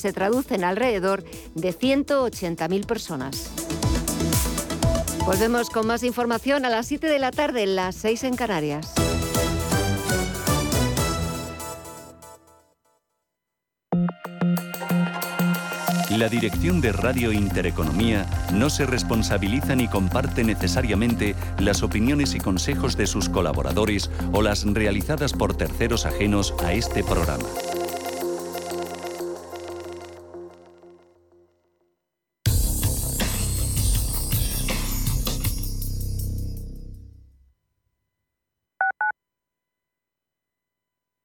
se traduce en alrededor de 180.000 personas. Volvemos con más información a las 7 de la tarde, las 6 en Canarias. La dirección de Radio Intereconomía no se responsabiliza ni comparte necesariamente las opiniones y consejos de sus colaboradores o las realizadas por terceros ajenos a este programa.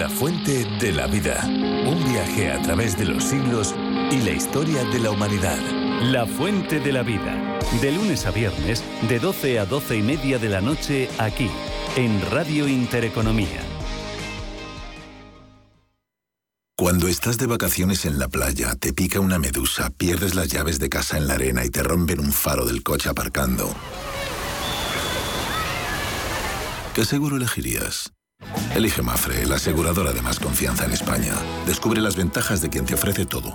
La fuente de la vida. Un viaje a través de los siglos y la historia de la humanidad. La fuente de la vida. De lunes a viernes, de 12 a 12 y media de la noche, aquí, en Radio Intereconomía. Cuando estás de vacaciones en la playa, te pica una medusa, pierdes las llaves de casa en la arena y te rompen un faro del coche aparcando. ¿Qué seguro elegirías? Elige Mafre, la aseguradora de más confianza en España. Descubre las ventajas de quien te ofrece todo.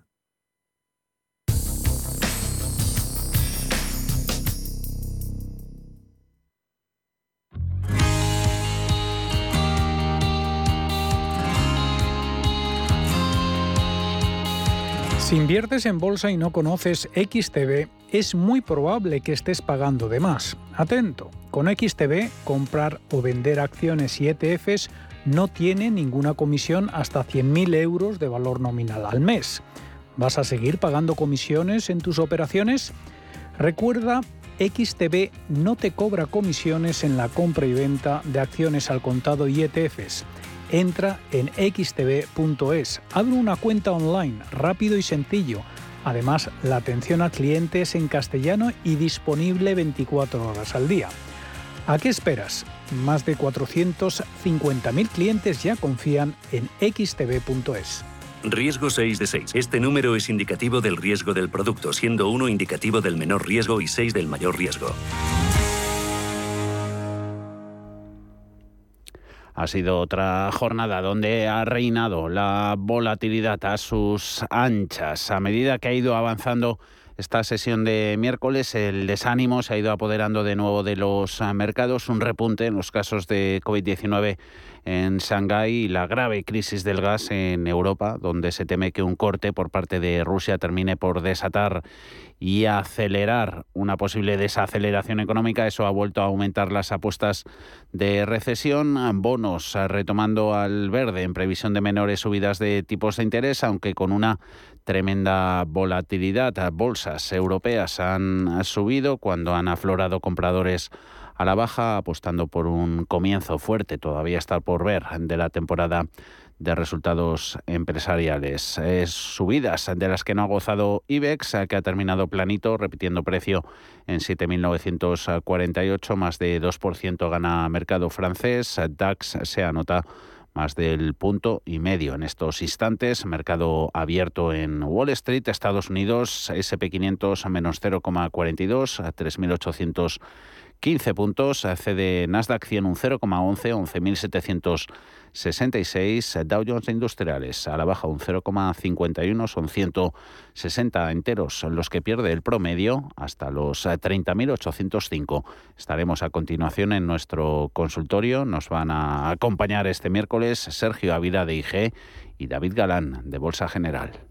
Si inviertes en bolsa y no conoces XTB, es muy probable que estés pagando de más. Atento, con XTB, comprar o vender acciones y ETFs no tiene ninguna comisión hasta 100.000 euros de valor nominal al mes. ¿Vas a seguir pagando comisiones en tus operaciones? Recuerda, XTB no te cobra comisiones en la compra y venta de acciones al contado y ETFs entra en xtb.es. Abre una cuenta online, rápido y sencillo. Además, la atención al cliente es en castellano y disponible 24 horas al día. ¿A qué esperas? Más de 450.000 clientes ya confían en xtb.es. Riesgo 6 de 6. Este número es indicativo del riesgo del producto, siendo 1 indicativo del menor riesgo y 6 del mayor riesgo. Ha sido otra jornada donde ha reinado la volatilidad a sus anchas. A medida que ha ido avanzando esta sesión de miércoles, el desánimo se ha ido apoderando de nuevo de los mercados, un repunte en los casos de COVID-19 en Shanghái y la grave crisis del gas en Europa, donde se teme que un corte por parte de Rusia termine por desatar y acelerar una posible desaceleración económica. Eso ha vuelto a aumentar las apuestas de recesión. Bonos retomando al verde en previsión de menores subidas de tipos de interés, aunque con una tremenda volatilidad. Bolsas europeas han subido cuando han aflorado compradores a la baja, apostando por un comienzo fuerte, todavía está por ver, de la temporada de resultados empresariales. Es subidas de las que no ha gozado IBEX, que ha terminado planito, repitiendo precio en 7.948, más de 2% gana mercado francés. DAX se anota más del punto y medio en estos instantes. Mercado abierto en Wall Street, Estados Unidos, SP500 menos 0,42 a 3.800 15 puntos, cede Nasdaq 100 un 0,11, 11.766, Dow Jones Industriales a la baja un 0,51, son 160 enteros los que pierde el promedio hasta los 30.805. Estaremos a continuación en nuestro consultorio, nos van a acompañar este miércoles Sergio Ávila de IG y David Galán de Bolsa General.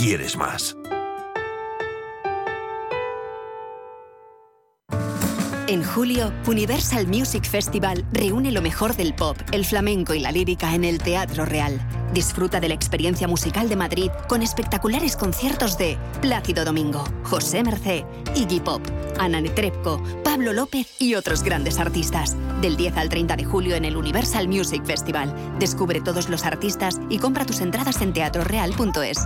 quieres más. En julio, Universal Music Festival reúne lo mejor del pop, el flamenco y la lírica en el Teatro Real. Disfruta de la experiencia musical de Madrid con espectaculares conciertos de Plácido Domingo, José Mercé, Iggy Pop, Ana Netrebko, Pablo López y otros grandes artistas. Del 10 al 30 de julio en el Universal Music Festival. Descubre todos los artistas y compra tus entradas en teatroreal.es.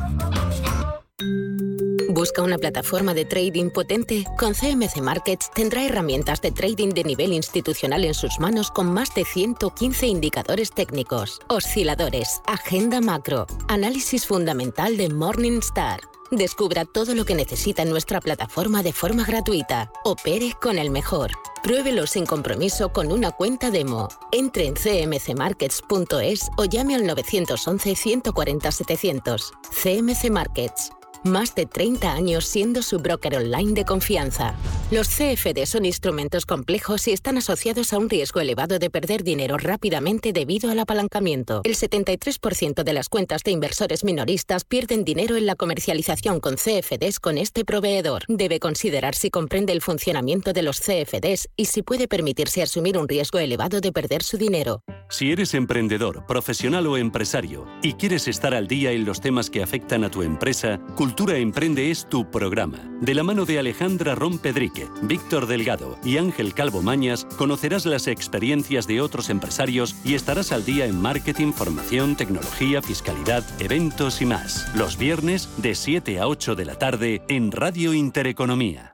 ¿Busca una plataforma de trading potente? Con CMC Markets tendrá herramientas de trading de nivel institucional en sus manos con más de 115 indicadores técnicos, osciladores, agenda macro, análisis fundamental de Morningstar. Descubra todo lo que necesita en nuestra plataforma de forma gratuita. Opere con el mejor. Pruébelo sin compromiso con una cuenta demo. Entre en cmcmarkets.es o llame al 911 140 700. CMC Markets más de 30 años siendo su broker online de confianza. Los CFD son instrumentos complejos y están asociados a un riesgo elevado de perder dinero rápidamente debido al apalancamiento. El 73% de las cuentas de inversores minoristas pierden dinero en la comercialización con CFDs con este proveedor. Debe considerar si comprende el funcionamiento de los CFDs y si puede permitirse asumir un riesgo elevado de perder su dinero. Si eres emprendedor, profesional o empresario y quieres estar al día en los temas que afectan a tu empresa, Cultura Emprende es tu programa. De la mano de Alejandra Rompedrique, Víctor Delgado y Ángel Calvo Mañas, conocerás las experiencias de otros empresarios y estarás al día en marketing, formación, tecnología, fiscalidad, eventos y más. Los viernes de 7 a 8 de la tarde en Radio Intereconomía.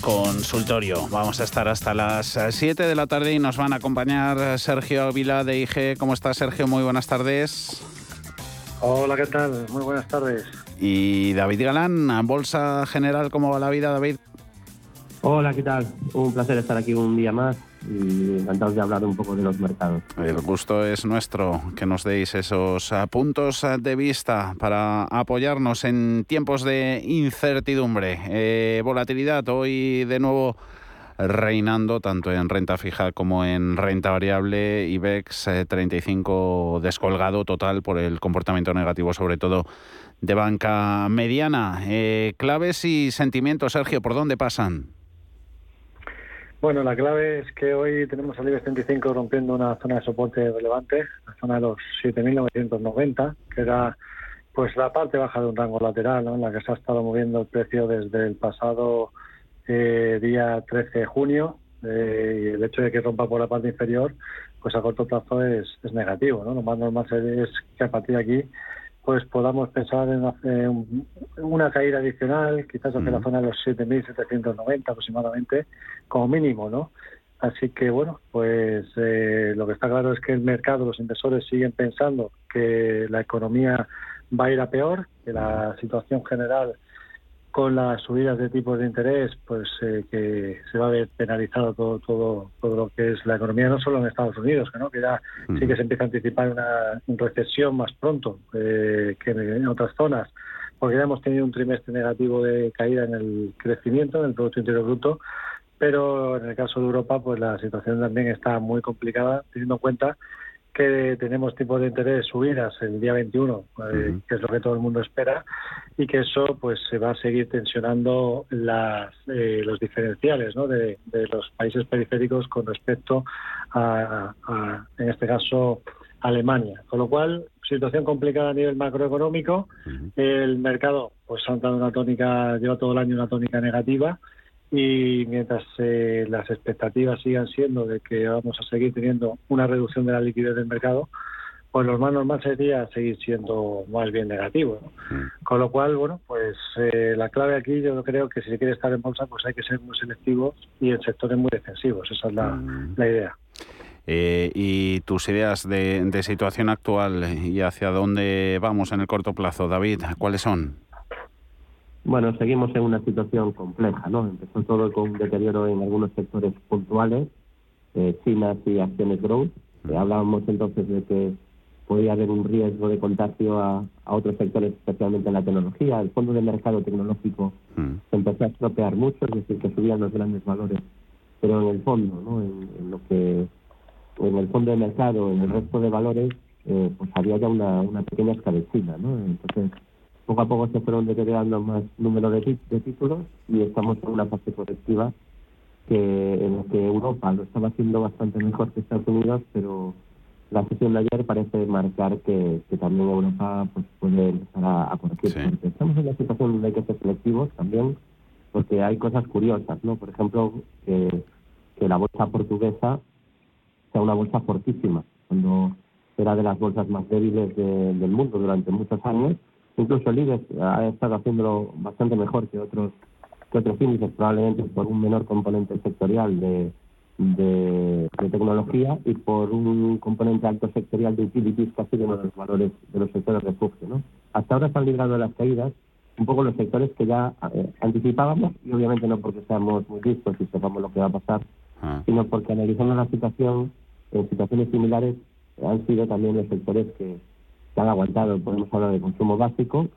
consultorio. Vamos a estar hasta las 7 de la tarde y nos van a acompañar Sergio Ávila de IG. ¿Cómo está Sergio? Muy buenas tardes. Hola, ¿qué tal? Muy buenas tardes. Y David Galán, Bolsa General, ¿cómo va la vida, David? Hola, ¿qué tal? Un placer estar aquí un día más y encantados de hablar un poco de los mercados. El gusto es nuestro que nos deis esos ah, puntos ah, de vista para apoyarnos en tiempos de incertidumbre. Eh, volatilidad hoy de nuevo reinando tanto en renta fija como en renta variable. IBEX 35 eh, descolgado total por el comportamiento negativo, sobre todo de banca mediana. Eh, claves y sentimientos, Sergio, ¿por dónde pasan? Bueno, la clave es que hoy tenemos al IBEX 35 rompiendo una zona de soporte relevante, la zona de los 7.990, que era pues la parte baja de un rango lateral, en la que se ha estado moviendo el precio desde el pasado eh, día 13 de junio. Eh, y el hecho de que rompa por la parte inferior, pues a corto plazo es, es negativo. ¿no? Lo más normal es que a partir de aquí pues podamos pensar en hacer una caída adicional, quizás hacia la zona de los 7.790 aproximadamente, como mínimo, ¿no? Así que, bueno, pues eh, lo que está claro es que el mercado, los inversores siguen pensando que la economía va a ir a peor, que la situación general con las subidas de tipos de interés, pues eh, que se va a ver penalizado todo, todo, todo lo que es la economía, no solo en Estados Unidos, ¿no? que ya sí que se empieza a anticipar una recesión más pronto eh, que en otras zonas, porque ya hemos tenido un trimestre negativo de caída en el crecimiento, en el Producto Interior Bruto, pero en el caso de Europa, pues la situación también está muy complicada, teniendo en cuenta que tenemos tipos de interés subidas el día 21, eh, que es lo que todo el mundo espera, y que eso pues se va a seguir tensionando las, eh, los diferenciales ¿no? de, los países periféricos con respecto a, en este caso, Alemania. Con lo cual, situación complicada a nivel macroeconómico. El mercado pues ha dado una tónica, lleva todo el año una tónica negativa y mientras eh, las expectativas sigan siendo de que vamos a seguir teniendo una reducción de la liquidez del mercado, pues lo más normal sería seguir siendo más bien negativo. Mm. Con lo cual, bueno, pues eh, la clave aquí yo creo que si se quiere estar en bolsa, pues hay que ser muy selectivo y en sectores muy defensivos. Esa es la, mm. idea. Eh, y tus ideas de, de situación actual y hacia dónde vamos en el corto plazo, David, ¿cuáles son? Bueno, seguimos en una situación compleja, ¿no? Empezó todo con un deterioro en algunos sectores puntuales, eh, China y acciones growth. Eh, hablábamos entonces de que podía haber un riesgo de contagio a, otros sectores, especialmente en la tecnología. El fondo de mercado tecnológico mm. se empezó a estropear mucho, es decir, que subían los grandes valores, pero en el fondo, ¿no? En, lo que en el fondo de mercado, en el resto de valores, eh, pues había ya una, una pequeña escabechina, ¿no? Entonces poco a poco se fueron deteriorando más número de, títulos y estamos en una fase correctiva que en la que Europa lo estaba haciendo bastante mejor que Estados Unidos, pero la sesión de ayer parece marcar que, también Europa pues, puede empezar a, corregir. Estamos en una situación donde hay que ser selectivos también, porque hay cosas curiosas, ¿no? Por ejemplo, que, la bolsa portuguesa sea una bolsa fortísima, cuando era de las bolsas más débiles del mundo durante muchos años Incluso el IBEX ha estado haciéndolo bastante mejor que otros que otros índices, probablemente por un menor componente sectorial de, de, tecnología y por un componente alto sectorial de utilities casi de uno de los valores de los sectores de refugio. ¿no? Hasta ahora se han librado las caídas un poco los sectores que ya eh, anticipábamos y obviamente no porque seamos muy listos y sepamos lo que va a pasar, ah. sino porque analizando la situación, en situaciones similares han sido también los sectores que, que han aguantado. Podemos hablar de consumo básico,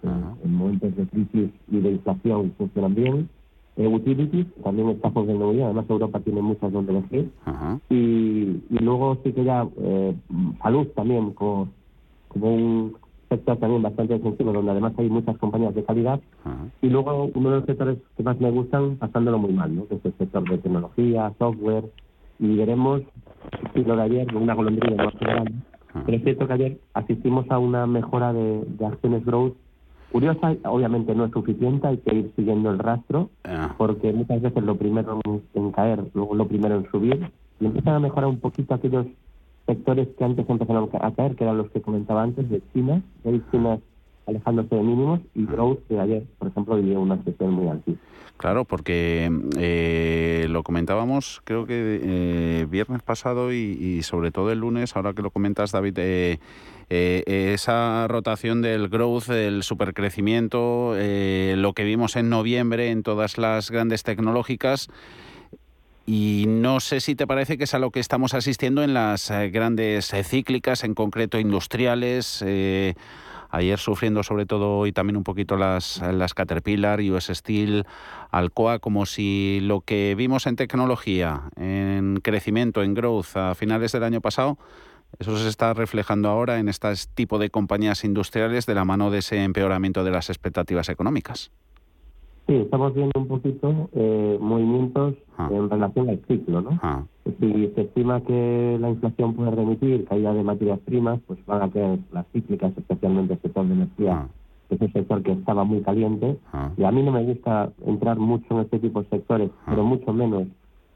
en momentos de crisis y de inflación funcionan bien. Eh, utilities también está funcionando muy bien, además Europa tiene muchas donde elegir. Y, y luego sí que ya eh, salud también como, como un sector también bastante defensivo, donde además hay muchas compañías de calidad. Y luego uno de los sectores que más me gustan, pasándolo muy mal, ¿no? que es el sector de tecnología, software. Y veremos, si lo de ayer, una golondrina más grande, pero es cierto que ayer asistimos a una mejora de, acciones growth curiosa, obviamente no es suficiente, hay que ir siguiendo el rastro, ah. porque muchas veces lo primero en caer, luego lo primero en subir, y empiezan a mejorar un poquito aquellos sectores que antes empezaron a caer, que eran los que comentaba antes, de China, de China alejándose de mínimos y Growth, que ayer, por ejemplo, vivió una sesión muy alta. Claro, porque eh, lo comentábamos creo que eh, viernes pasado y, sobre todo el lunes, ahora que lo comentas David, eh, esa rotación del growth, del supercrecimiento, lo que vimos en noviembre en todas las grandes tecnológicas, y no sé si te parece que es a lo que estamos asistiendo en las grandes cíclicas, en concreto industriales. Ayer sufriendo sobre todo y también un poquito las, las Caterpillar, US Steel, Alcoa, como si lo que vimos en tecnología, en crecimiento, en growth a finales del año pasado, eso se está reflejando ahora en este tipo de compañías industriales de la mano de ese empeoramiento de las expectativas económicas. Sí, estamos viendo un poquito eh, movimientos ah. en relación al ciclo, ¿no? Ah. Si se estima que la inflación puede remitir caída de materias primas, pues van a caer las cíclicas, especialmente el sector de energía, ah. que es un sector que estaba muy caliente. Y a mí no me gusta entrar mucho en este tipo de sectores, pero mucho menos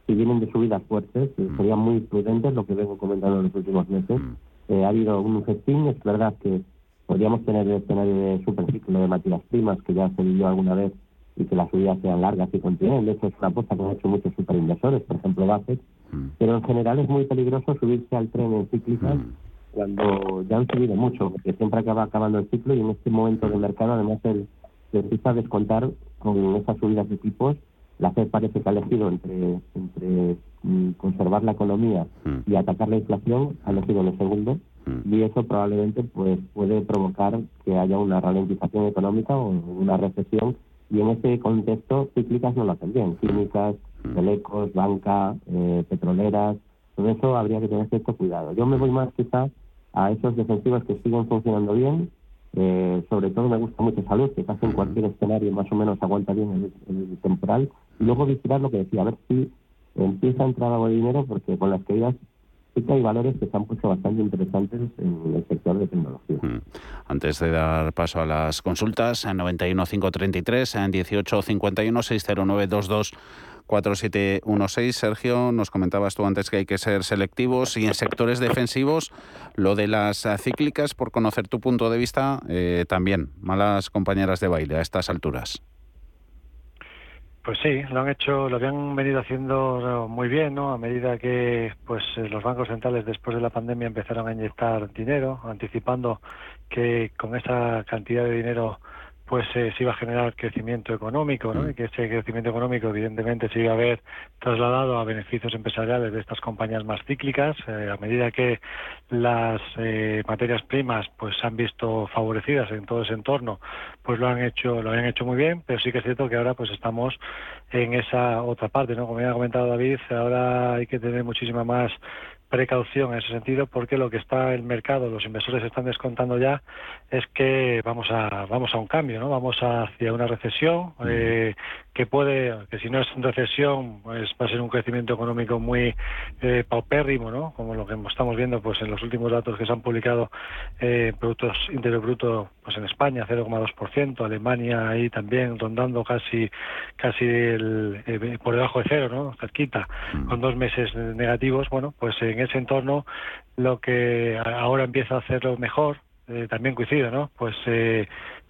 si vienen de subidas fuertes, mm. serían muy prudentes lo que vengo comentando en los últimos meses. Mm. Eh, ha habido un festín, es verdad que podríamos tener el escenario de superciclo de materias primas, que ya se vivió alguna vez y que las subidas sean largas y continúen. De hecho, es una apuesta que han hecho muchos superinversores, por ejemplo, Buffett. Mm. Pero en general es muy peligroso subirse al tren en cíclicas mm. cuando ya han subido mucho, porque siempre acaba acabando el ciclo y en este momento del mercado, además, el, empieza a descontar con esas subidas de tipos. La Fed parece que ha elegido entre, entre mm, conservar la economía y atacar la inflación, ha elegido lo segundo y eso probablemente pues puede provocar que haya una ralentización económica o una recesión y en ese contexto cíclicas no lo hacen bien. Químicas, telecos, banca, eh, petroleras, todo eso habría que tener cierto cuidado. Yo me voy más quizás a esos defensivos que siguen funcionando bien. Eh, sobre todo me gusta mucho salud, que casi en cualquier escenario más o menos aguanta bien el, temporal. Y luego vigilar lo que decía, a ver si empieza a entrar algo de dinero, porque con las caídas hay valores que se han puesto bastante interesantes en el sector de tecnología. Mm. Antes de dar paso a las consultas, en 91 533, en 18 51 609 22 4716. Sergio, nos comentabas tú antes que hay que ser selectivos y en sectores defensivos, lo de las cíclicas, por conocer tu punto de vista, eh, también malas compañeras de baile a estas alturas. Pues sí, lo han hecho, lo habían venido haciendo muy bien, ¿no? A medida que, pues, eh, los bancos centrales después de la pandemia empezaron a inyectar dinero, anticipando que con esa cantidad de dinero pues eh, se iba a generar crecimiento económico, ¿no? Mm. Y que ese crecimiento económico, evidentemente, se iba a ver trasladado a beneficios empresariales de estas compañías más cíclicas. Eh, a medida que las eh, materias primas, pues, se han visto favorecidas en todo ese entorno, pues lo han hecho, lo han hecho muy bien. Pero sí que es cierto que ahora, pues, estamos en esa otra parte, ¿no? Como ya ha comentado David, ahora hay que tener muchísima más precaución en ese sentido porque lo que está el mercado, los inversores están descontando ya es que vamos a vamos a un cambio, ¿no? Vamos hacia una recesión eh, que puede, que si no es recesión, pues va a ser un crecimiento económico muy eh, paupérrimo, ¿no? Como lo que estamos viendo pues en los últimos datos que se han publicado eh, productos interior bruto pues en España 0,2%, Alemania ahí también rondando casi casi el, eh, por debajo de cero, ¿no? Cerquita, con dos meses negativos, bueno, pues en ese entorno lo que ahora empieza a hacerlo mejor eh, también coincido, ¿no? Pues eh,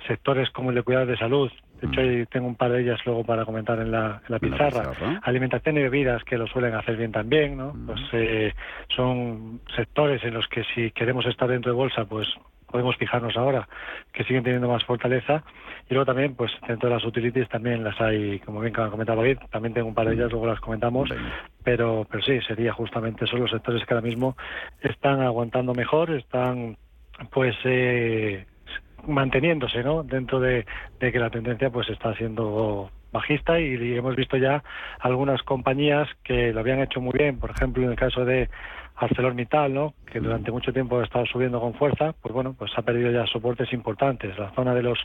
sectores como el de cuidado de salud, de hecho, mm. tengo un par de ellas luego para comentar en la, pizarra. Alimentación y bebidas, que lo suelen hacer bien también, ¿no? Mm. Pues eh, son sectores en los que si queremos estar dentro de bolsa, pues podemos fijarnos ahora, que siguen teniendo más fortaleza. Y luego también, pues dentro de las utilities también las hay, como bien ha comentado David, también tengo un par de ellas, luego las comentamos. Pero, pero sí, sería justamente esos los sectores que ahora mismo están aguantando mejor, están pues eh, manteniéndose ¿no? dentro de, que la tendencia pues está siendo bajista y, hemos visto ya algunas compañías que lo habían hecho muy bien, por ejemplo en el caso de ArcelorMittal, ¿no? que durante mucho tiempo ha estado subiendo con fuerza, pues bueno, pues ha perdido ya soportes importantes. La zona de los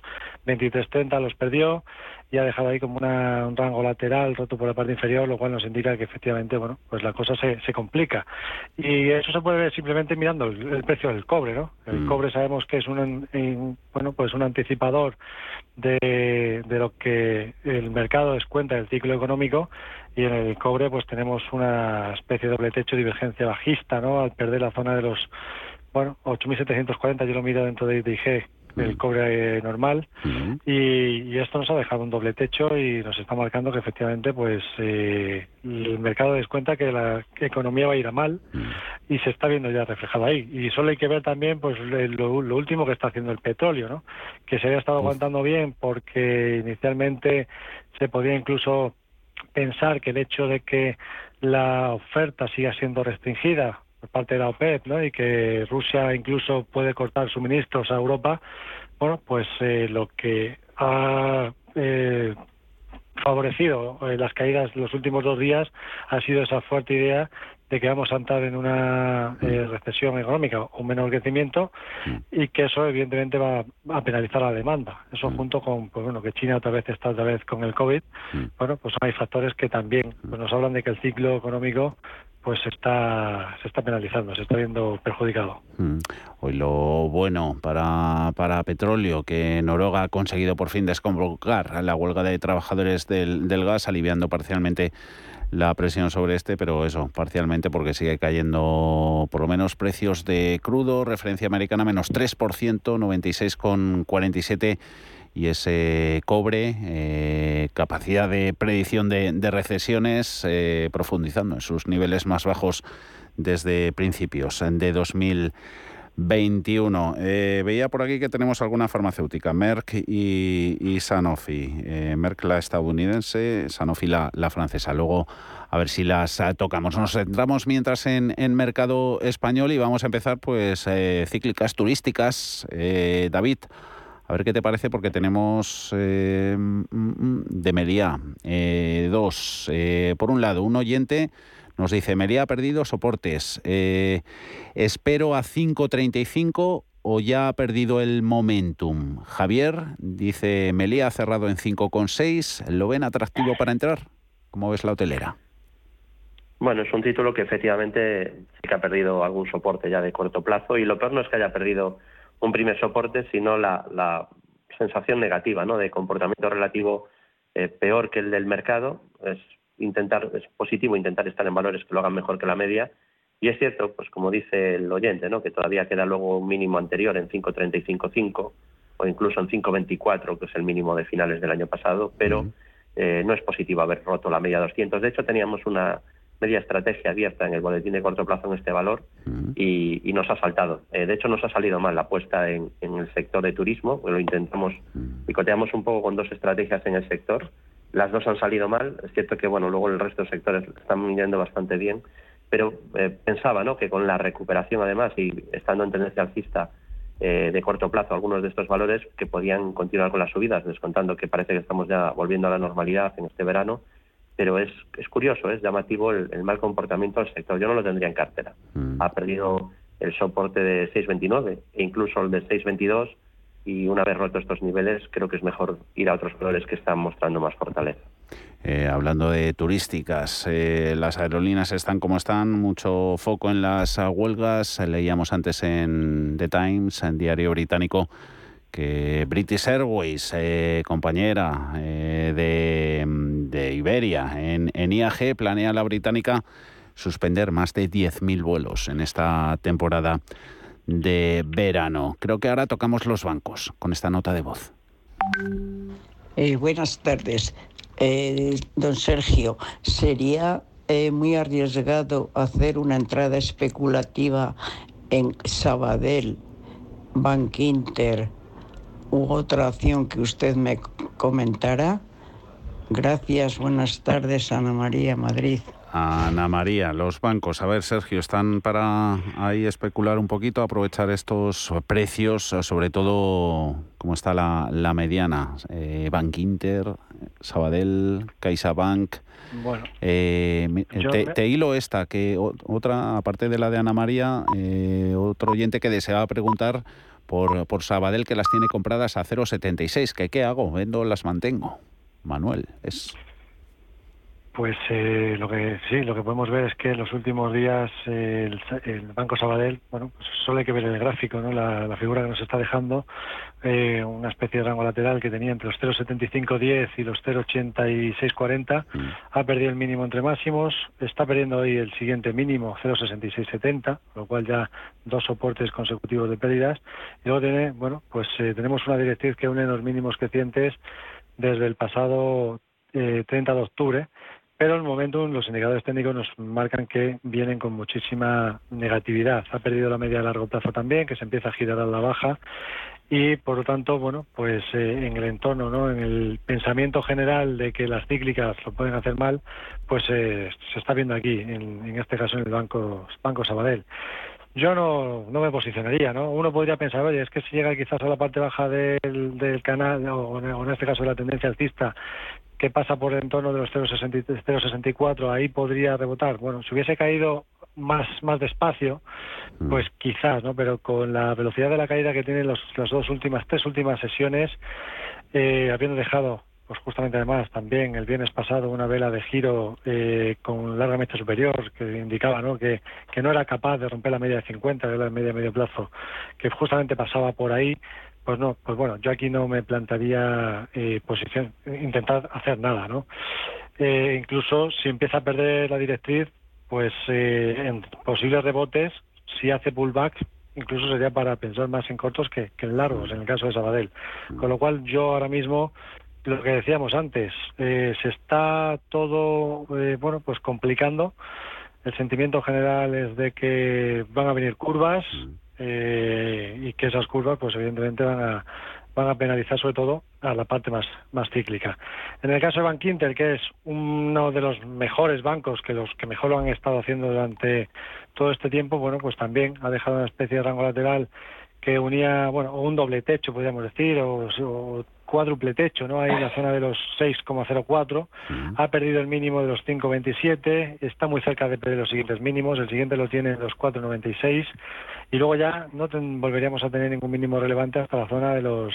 23.30 los perdió y ha dejado ahí como un rango lateral roto por la parte inferior, lo cual nos indica que efectivamente, bueno, pues la cosa se, se complica. Y eso se puede ver simplemente mirando el, precio del cobre, ¿no? El mm. cobre sabemos que es un, bueno, pues un anticipador de, de lo que el mercado descuenta del ciclo económico y en el cobre pues tenemos una especie de doble techo divergencia bajista, ¿no? Al perder la zona de los bueno, 8.740 yo lo miro dentro de IDG el cobre normal, y, esto nos ha dejado un doble techo y nos está marcando que efectivamente pues eh, el mercado descuenta que la economía va a ir a mal y se está viendo ya reflejado ahí. Y solo hay que ver también pues lo, último que está haciendo el petróleo, ¿no? que se había estado aguantando bien porque inicialmente se podía incluso pensar que el hecho de que la oferta siga siendo restringida por parte de la OPEP ¿no? y que Rusia incluso puede cortar suministros a Europa, bueno, pues eh, lo que ha eh, favorecido eh, las caídas los últimos dos días ha sido esa fuerte idea de que vamos a entrar en una eh, recesión económica o un menor crecimiento y que eso evidentemente va a penalizar la demanda. Eso junto con pues bueno que China otra vez está otra vez con el COVID, bueno pues hay factores que también pues, nos hablan de que el ciclo económico pues está, se está penalizando, se está viendo perjudicado. Mm. Hoy lo bueno para, para petróleo, que Noruega ha conseguido por fin desconvocar la huelga de trabajadores del, del gas, aliviando parcialmente la presión sobre este, pero eso, parcialmente porque sigue cayendo por lo menos precios de crudo, referencia americana menos 3%, 96,47 y ese cobre, eh, capacidad de predicción de, recesiones, eh, profundizando en sus niveles más bajos desde principios de 2021. Eh, veía por aquí que tenemos alguna farmacéutica, Merck y, Sanofi. Merck la estadounidense, Sanofi la, la, francesa. Luego, a ver si las tocamos. Nos centramos mientras en, en mercado español y vamos a empezar pues cíclicas turísticas. David. A ver qué te parece, porque tenemos eh, de Meliá eh, dos. Eh, por un lado, un oyente nos dice, Meliá ha perdido soportes. espero a 5.35 o ya ha perdido el momentum. Javier dice, Meliá ha cerrado en 5.6. ¿Lo ven atractivo para entrar? ¿Cómo ves la hotelera? Bueno, es un título que efectivamente sí que ha perdido algún soporte ya de corto plazo y lo peor no es que haya perdido un primer soporte, sino la, sensación negativa ¿no? de comportamiento relativo eh, peor que el del mercado. Es, intentar, es positivo intentar estar en valores que lo hagan mejor que la media. Y es cierto, pues como dice el oyente, ¿no? que todavía queda luego un mínimo anterior en 5.35.5 o incluso en 5.24, que es el mínimo de finales del año pasado, pero eh, no es positivo haber roto la media 200. De hecho, teníamos una media estrategia abierta en el boletín de corto plazo en este valor y, nos ha saltado. Eh, de hecho, nos ha salido mal la apuesta en, el sector de turismo, lo intentamos, picoteamos un poco con dos estrategias en el sector. Las dos han salido mal. Es cierto que bueno, luego el resto de sectores están yendo bastante bien, pero eh, pensaba ¿no? que con la recuperación además y estando en tendencia alcista eh, de corto plazo algunos de estos valores que podían continuar con las subidas, descontando que parece que estamos ya volviendo a la normalidad en este verano pero es, es curioso, es llamativo el, mal comportamiento del sector. Yo no lo tendría en cartera. Mm. Ha perdido el soporte de 6,29 e incluso el de 6,22 y una vez roto estos niveles creo que es mejor ir a otros valores que están mostrando más fortaleza. Eh, hablando de turísticas, eh, las aerolíneas están como están, mucho foco en las huelgas. Leíamos antes en The Times, en diario británico, que British Airways, eh, compañera de de Iberia. En, IAG planea la británica suspender más de 10.000 vuelos en esta temporada de verano. Creo que ahora tocamos los bancos con esta nota de voz. Eh, buenas tardes. Eh, don Sergio, ¿sería eh, muy arriesgado hacer una entrada especulativa en Sabadell, Bank Inter u otra acción que usted me comentara? Gracias, buenas tardes, Ana María, Madrid. Ana María, los bancos. A ver, Sergio, ¿están para ahí especular un poquito, aprovechar estos precios, sobre todo cómo está la, mediana? Eh, Bank Inter, Sabadell, CaixaBank. Bueno, eh, te, hilo esta, que otra, aparte de la de Ana María, eh, otro oyente que deseaba preguntar por, por Sabadell que las tiene compradas a 0,76. ¿Qué, ¿Qué hago? ¿Vendo las mantengo? Manuel. Es... pues eh, lo que sí, lo que podemos ver es que en los últimos días eh, el, Banco Sabadell, bueno, pues solo hay que ver el gráfico, ¿no? La, figura que nos está dejando, eh, una especie de rango lateral que tenía entre los 0,7510 y los 0,8640, mm. ha perdido el mínimo entre máximos, está perdiendo hoy el siguiente mínimo, 0,6670, lo cual ya dos soportes consecutivos de pérdidas, y luego tiene, bueno, pues tenemos una directriz que une los mínimos crecientes desde el pasado 30 de octubre, pero en el momento los indicadores técnicos nos marcan que vienen con muchísima negatividad. Ha perdido la media a largo plazo también, que se empieza a girar a la baja y por lo tanto, bueno, pues eh, en el entorno, ¿no? En el pensamiento general de que las cíclicas lo pueden hacer mal, pues eh, se está viendo aquí, en, este caso en el Banco, banco Sabadell. Yo no, no me posicionaría, ¿no? Uno podría pensar, oye, es que si llega quizás a la parte baja del, del canal, o en este caso la tendencia alcista, que pasa por el entorno de los 0,64, ahí podría rebotar. Bueno, si hubiese caído más, más despacio, mm. pues quizás, ¿no? Pero con la velocidad de la caída que tienen los, las dos últimas, tres últimas sesiones, eh, habiendo dejado, pues justamente además también el viernes pasado una vela de giro eh, con larga mecha superior que indicaba, ¿no? Que, que no era capaz de romper la media de 50, de la media de medio plazo, que justamente pasaba por ahí, pues no, pues bueno, yo aquí no me plantaría eh, posición, intentar hacer nada, ¿no? Eh, incluso si empieza a perder la directriz, pues eh, en posibles rebotes, si hace pullback, incluso sería para pensar más en cortos que, en largos, en el caso de Sabadell. Con lo cual yo ahora mismo, lo que decíamos antes, se está todo, bueno, pues complicando. El sentimiento general es de que van a venir curvas, eh, y que esas curvas, pues evidentemente van a, van a penalizar sobre todo a la parte más, más cíclica. En el caso de Bank Inter, que es uno de los mejores bancos, que los que mejor lo han estado haciendo durante todo este tiempo, bueno, pues también ha dejado una especie de rango lateral que unía, bueno, un doble techo, podríamos decir, o, cuádruple techo, ¿no? Ahí en la zona de los 6,04, ha perdido el mínimo de los 5,27, está muy cerca de perder los siguientes mínimos, el siguiente lo tiene en los 4,96 y luego ya no volveríamos a tener ningún mínimo relevante hasta la zona de los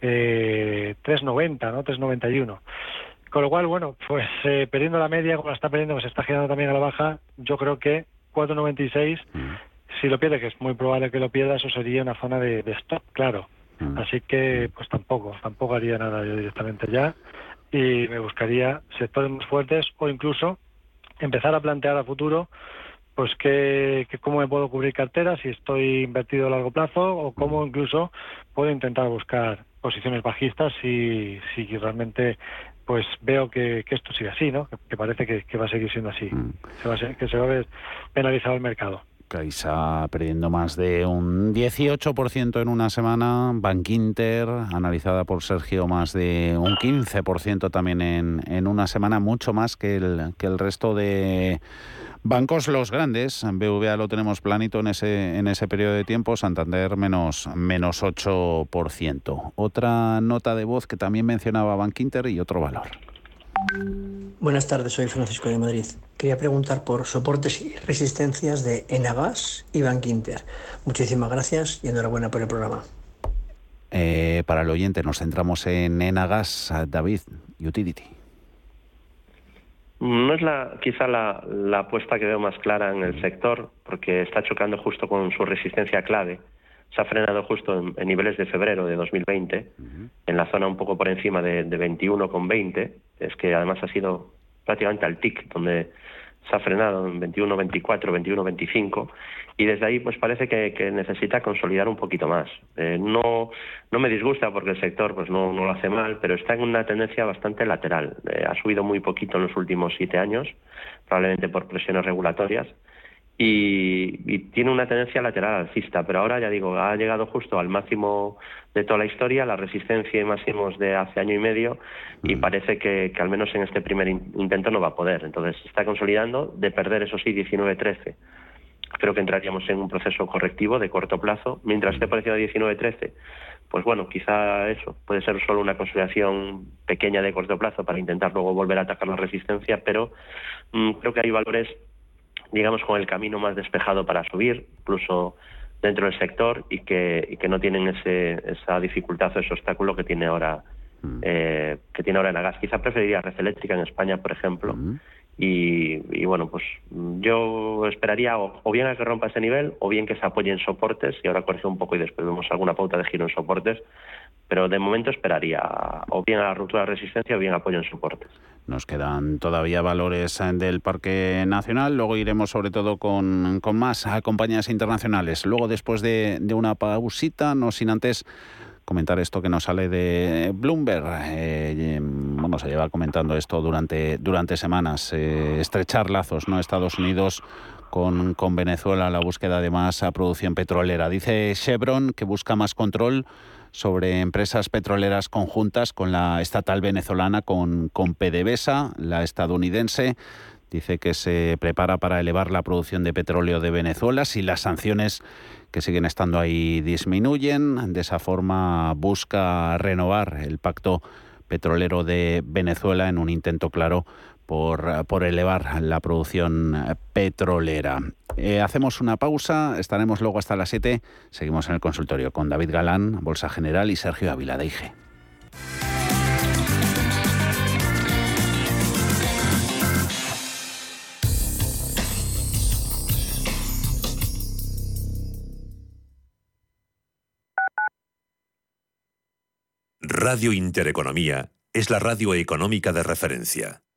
eh, 3,90, ¿no? 3,91. Con lo cual, bueno, pues eh, perdiendo la media, como la está perdiendo, se está girando también a la baja, yo creo que 4,96 si lo pierde, que es muy probable que lo pierda, eso sería una zona de, stop, claro. Mm. Así que, pues tampoco, tampoco haría nada yo directamente ya. Y me buscaría sectores más fuertes o incluso empezar a plantear a futuro pues que, cómo me puedo cubrir cartera si estoy invertido a largo plazo o cómo incluso puedo intentar buscar posiciones bajistas si, si realmente pues veo que, esto sigue así, ¿no? Que, parece que, va a seguir siendo así, mm. se va a que se va a ver penalizado el mercado. Caixa perdiendo más de un 18% en una semana, Bank Inter, analizada por Sergio, más de un 15% también en, en, una semana, mucho más que el, que el resto de bancos los grandes. BVA lo tenemos planito en ese, en ese periodo de tiempo, Santander menos, menos 8%. Otra nota de voz que también mencionaba Bank Inter y otro valor. Buenas tardes, soy Francisco de Madrid. Quería preguntar por soportes y resistencias de Enagas y Bank Inter. Muchísimas gracias y enhorabuena por el programa. Eh, para el oyente, nos centramos en Enagas, David, Utility. No es la, quizá la, apuesta que veo más clara en el sector, porque está chocando justo con su resistencia clave. Se ha frenado justo en, niveles de febrero de 2020, en la zona un poco por encima de, de 21,20 es que además ha sido prácticamente al TIC, donde se ha frenado en 21, 24, 21, 25 y desde ahí pues parece que, necesita consolidar un poquito más. Eh, no, no me disgusta porque el sector pues no, no lo hace mal, pero está en una tendencia bastante lateral. Eh, ha subido muy poquito en los últimos siete años, probablemente por presiones regulatorias y, tiene una tendencia lateral alcista, pero ahora ya digo, ha llegado justo al máximo de toda la historia, la resistencia y máximos de hace año y medio, y mm. parece que, al menos en este primer intento no va a poder. Entonces está consolidando de perder, eso sí, 19-13. Creo que entraríamos en un proceso correctivo de corto plazo. Mientras esté por encima de 19-13, pues bueno, quizá eso puede ser solo una consolidación pequeña de corto plazo para intentar luego volver a atacar la resistencia, pero mm, creo que hay valores digamos, con el camino más despejado para subir, incluso dentro del sector, y que, y que no tienen ese, esa dificultad o ese obstáculo que tiene ahora mm. eh, que, tiene ahora en gas. Quizá preferiría red eléctrica en España, por ejemplo. y, bueno, pues yo esperaría o, bien a que rompa ese nivel o bien que se apoye en soportes y ahora corrige un poco y después vemos alguna pauta de giro en soportes. Pero de momento esperaría o bien a la ruptura de resistencia o bien apoyo en soportes. Nos quedan todavía valores eh, del Parque Nacional. Luego iremos sobre todo con, con más compañías internacionales. Luego, después de, de, una pausita, no sin antes comentar esto que nos sale de Bloomberg. Eh, bueno, se lleva comentando esto durante, durante semanas. Eh, estrechar lazos, ¿no? Estados Unidos con, con Venezuela, la búsqueda de más producción petrolera. Dice Chevron que busca más control sobre empresas petroleras conjuntas con la estatal venezolana, con, con PDVSA, la estadounidense. Dice que se prepara para elevar la producción de petróleo de Venezuela si las sanciones que siguen estando ahí disminuyen. De esa forma busca renovar el pacto petrolero de Venezuela en un intento claro por, por elevar la producción petrolera. Eh, hacemos una pausa, estaremos luego hasta las 7. Seguimos en el consultorio con David Galán, Bolsa General, y Sergio Ávila de IG. Radio Intereconomía es la radio económica de referencia.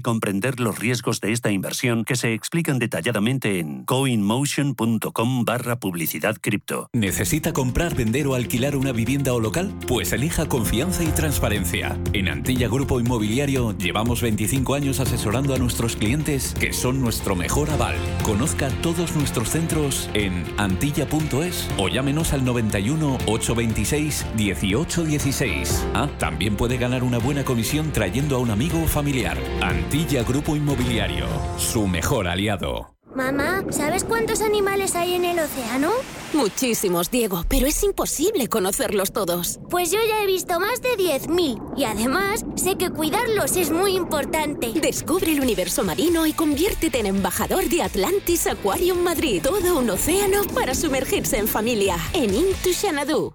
comprender los riesgos de esta inversión que se explican detalladamente en coinmotion.com barra publicidad cripto. ¿Necesita comprar, vender o alquilar una vivienda o local? Pues elija confianza y transparencia. En Antilla Grupo Inmobiliario llevamos 25 años asesorando a nuestros clientes que son nuestro mejor aval. Conozca todos nuestros centros en antilla.es o llámenos al 91 826 1816. Ah, también puede ganar una buena comisión trayendo a un amigo o familiar. Antilla Grupo Inmobiliario, su mejor aliado. Mamá, ¿sabes cuántos animales hay en el océano? Muchísimos, Diego, pero es imposible conocerlos todos. Pues yo ya he visto más de 10.000 y además sé que cuidarlos es muy importante. Descubre el universo marino y conviértete en embajador de Atlantis Aquarium Madrid. Todo un océano para sumergirse en familia. En Into Xanadu.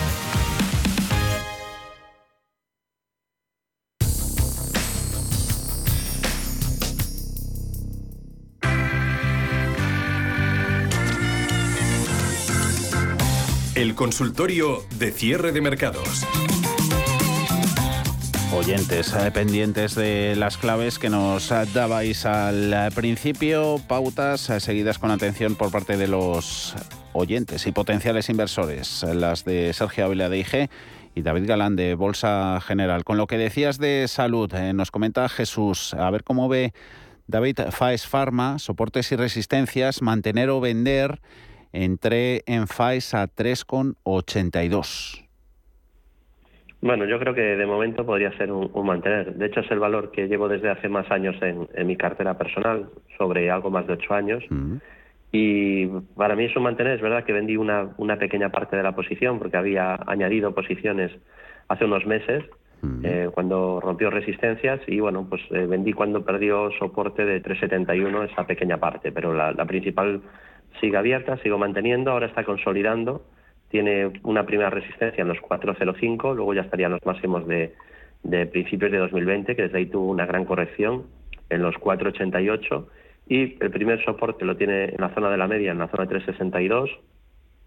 Consultorio de cierre de mercados. Oyentes eh, pendientes de las claves que nos dabais al eh, principio, pautas eh, seguidas con atención por parte de los oyentes y potenciales inversores, las de Sergio Ávila de IG y David Galán de Bolsa General. Con lo que decías de salud, nos comenta Jesús, a ver cómo ve David Faes Pharma, soportes y resistencias, mantener o vender entré en FAIS a 3,82. Bueno, yo creo que de momento podría ser un, mantener. De hecho, es el valor que llevo desde hace más años en, mi cartera personal, sobre algo más de ocho años. Mm. Y para mí es un mantener. Es verdad que vendí una, una pequeña parte de la posición porque había añadido posiciones hace unos meses, mm. eh, cuando rompió resistencias. Y bueno, pues eh, vendí cuando perdió soporte de 3,71 esa pequeña parte. Pero la, la principal sigue abierta, sigo manteniendo, ahora está consolidando, tiene una primera resistencia en los 4.05, luego ya estarían los máximos de, de principios de 2020, que desde ahí tuvo una gran corrección en los 4.88 y el primer soporte lo tiene en la zona de la media, en la zona de 3.62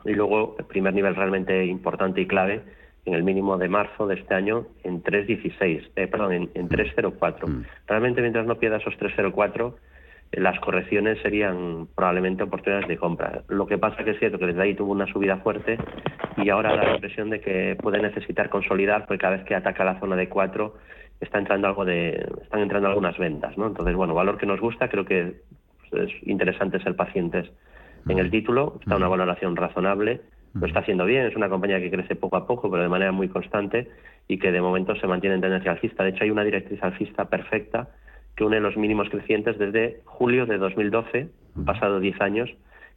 y luego el primer nivel realmente importante y clave en el mínimo de marzo de este año en 3.16, eh, perdón, en, en 3.04. Mm. Realmente mientras no pierda esos 3.04, eh, las correcciones serían probablemente oportunidades de compra. Lo que pasa que es cierto que desde ahí tuvo una subida fuerte y ahora da la impresión de que puede necesitar consolidar porque cada vez que ataca la zona de 4 está entrando algo de están entrando algunas ventas, ¿no? Entonces, bueno, valor que nos gusta, creo que pues, es interesante ser pacientes en el título, está una valoración razonable lo está haciendo bien, es una compañía que crece poco a poco, pero de manera muy constante y que de momento se mantiene en tendencia alcista. De hecho, hay una directriz alcista perfecta que une los mínimos crecientes desde julio de 2012, han pasado 10 años,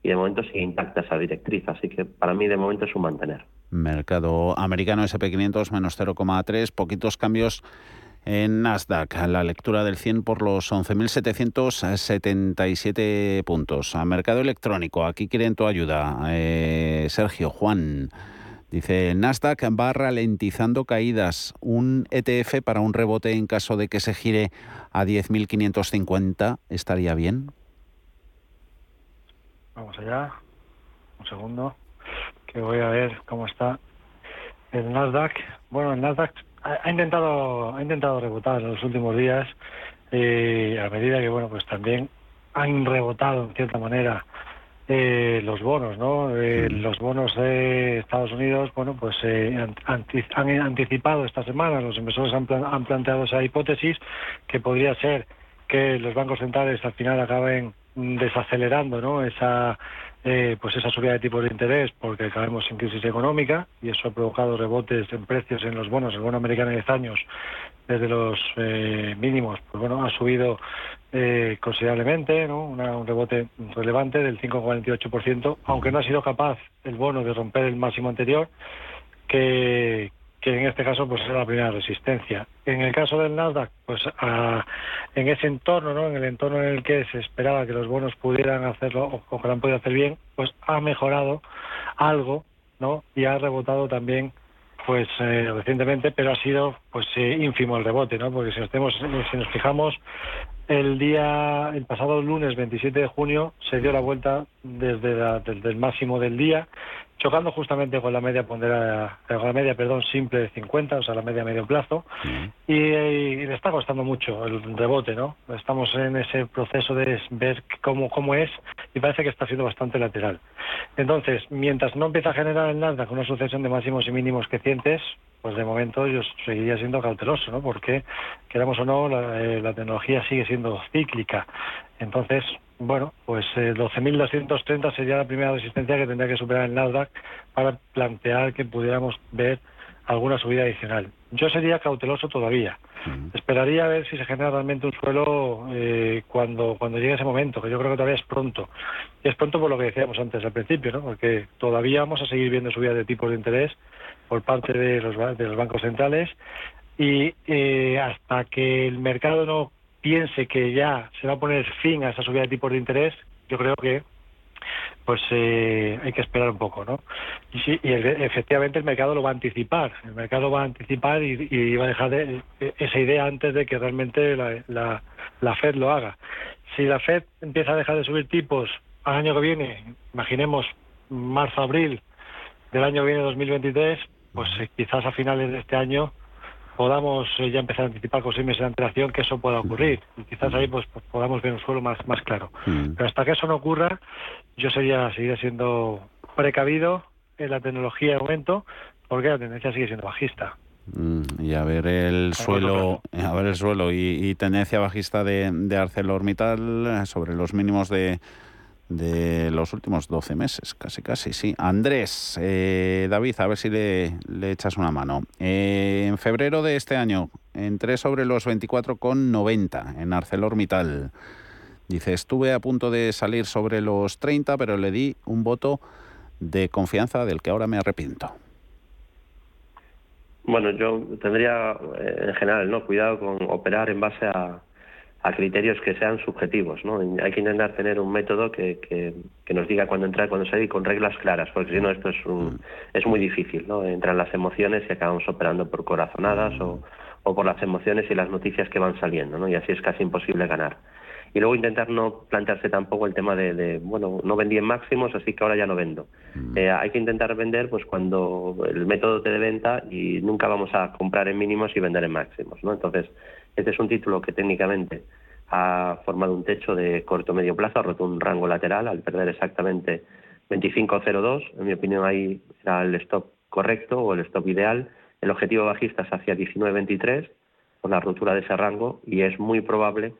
y de momento sigue intacta esa directriz. Así que para mí de momento es un mantener. Mercado americano SP500 menos 0,3, poquitos cambios en Nasdaq, la lectura del 100 por los 11.777 puntos. A mercado electrónico, aquí quieren tu ayuda. Eh, Sergio, Juan, dice, Nasdaq va ralentizando caídas. Un ETF para un rebote en caso de que se gire a 10.550, ¿estaría bien? Vamos allá. Un segundo. Que voy a ver cómo está el Nasdaq. Bueno, el Nasdaq ha intentado ha intentado rebotar en los últimos días eh, a medida que bueno pues también han rebotado en cierta manera eh, los bonos no eh, los bonos de Estados Unidos bueno pues han, han, anticipado esta semana los inversores han, han planteado esa hipótesis que podría ser que los bancos centrales al final acaben desacelerando no esa eh, pues esa subida de tipos de interés porque caemos en crisis económica y eso ha provocado rebotes en precios en los bonos, el bono americano de 10 años desde los eh, mínimos, pues bueno, ha subido eh, considerablemente, ¿no? un rebote relevante del 5,48%, aunque no ha sido capaz el bono de romper el máximo anterior, que, que en este caso pues es la primera resistencia. En el caso del Nasdaq, pues en ese entorno, ¿no? en el entorno en el que se esperaba que los bonos pudieran hacerlo o, que lo han podido hacer bien, pues ha mejorado algo, ¿no? Y ha rebotado también pues eh, recientemente, pero ha sido pues eh, ínfimo el rebote, ¿no? Porque si nos, tenemos, si nos fijamos, el día, el pasado lunes 27 de junio se dio la vuelta desde, desde el máximo del día chocando justamente con la media ponderada, con la media, perdón, simple de 50, o sea, la media medio plazo, y, le está costando mucho el rebote, ¿no? Estamos en ese proceso de ver cómo, cómo es y parece que está siendo bastante lateral. Entonces, mientras no empieza a generar el Nasdaq una sucesión de máximos y mínimos crecientes, pues de momento yo seguiría siendo cauteloso, ¿no? Porque, queramos o no, la, eh, la tecnología sigue siendo cíclica. Entonces, bueno, pues eh, 12.230 sería la primera resistencia que tendría que superar el Nasdaq para plantear que pudiéramos ver alguna subida adicional. Yo sería cauteloso todavía. Esperaría a ver si se genera realmente un suelo eh, cuando, cuando llegue ese momento, que yo creo que todavía es pronto. Y es pronto por lo que decíamos antes al principio, ¿no? porque todavía vamos a seguir viendo subidas de tipos de interés por parte de los, de los bancos centrales y eh, hasta que el mercado no piense que ya se va a poner fin a esa subida de tipos de interés, yo creo que pues eh, hay que esperar un poco, ¿no? Y, sí, y efectivamente el mercado lo va a anticipar, el mercado va a anticipar y, va a dejar de, esa idea antes de que realmente la, la, Fed lo haga. Si la Fed empieza a dejar de subir tipos al año que viene, imaginemos marzo, abril del año que viene 2023, pues eh, quizás a finales de este año podamos eh, ya empezar a anticipar con seis meses de antelación que eso pueda ocurrir. Y quizás ahí pues, pues, podamos ver un suelo más, más claro. Pero hasta que eso no ocurra, yo sería seguiría siendo precavido en la tecnología de momento, porque la tendencia sigue siendo bajista. Mm, y a ver el suelo, a ver el suelo y, tendencia bajista de, de ArcelorMittal sobre los mínimos de de los últimos 12 meses, casi casi, sí. Andrés, eh, David, a ver si le, echas una mano. Eh, en febrero de este año entré sobre los 24,90 en ArcelorMittal. Dice, estuve a punto de salir sobre los 30, pero le di un voto de confianza del que ahora me arrepiento. Bueno, yo tendría eh, en general no cuidado con operar en base a, a criterios que sean subjetivos. ¿no? Hay que intentar tener un método que, que, nos diga cuándo entrar, cuándo salir, con reglas claras, porque si no esto es, un, es muy difícil. ¿no? Entran las emociones y acabamos operando por corazonadas o, o por las emociones y las noticias que van saliendo, ¿no? y así es casi imposible ganar. y luego intentar no plantearse tampoco el tema de, bueno, no vendí en máximos, así que ahora ya no vendo. Mm. Eh, hay que intentar vender pues cuando el método te de venta y nunca vamos a comprar en mínimos y vender en máximos, ¿no? Entonces, este es un título que técnicamente ha formado un techo de corto medio plazo, ha roto un rango lateral al perder exactamente 25.02. En mi opinión, ahí era el stop correcto o el stop ideal. El objetivo bajista es hacia 19.23 por la ruptura de ese rango y es muy probable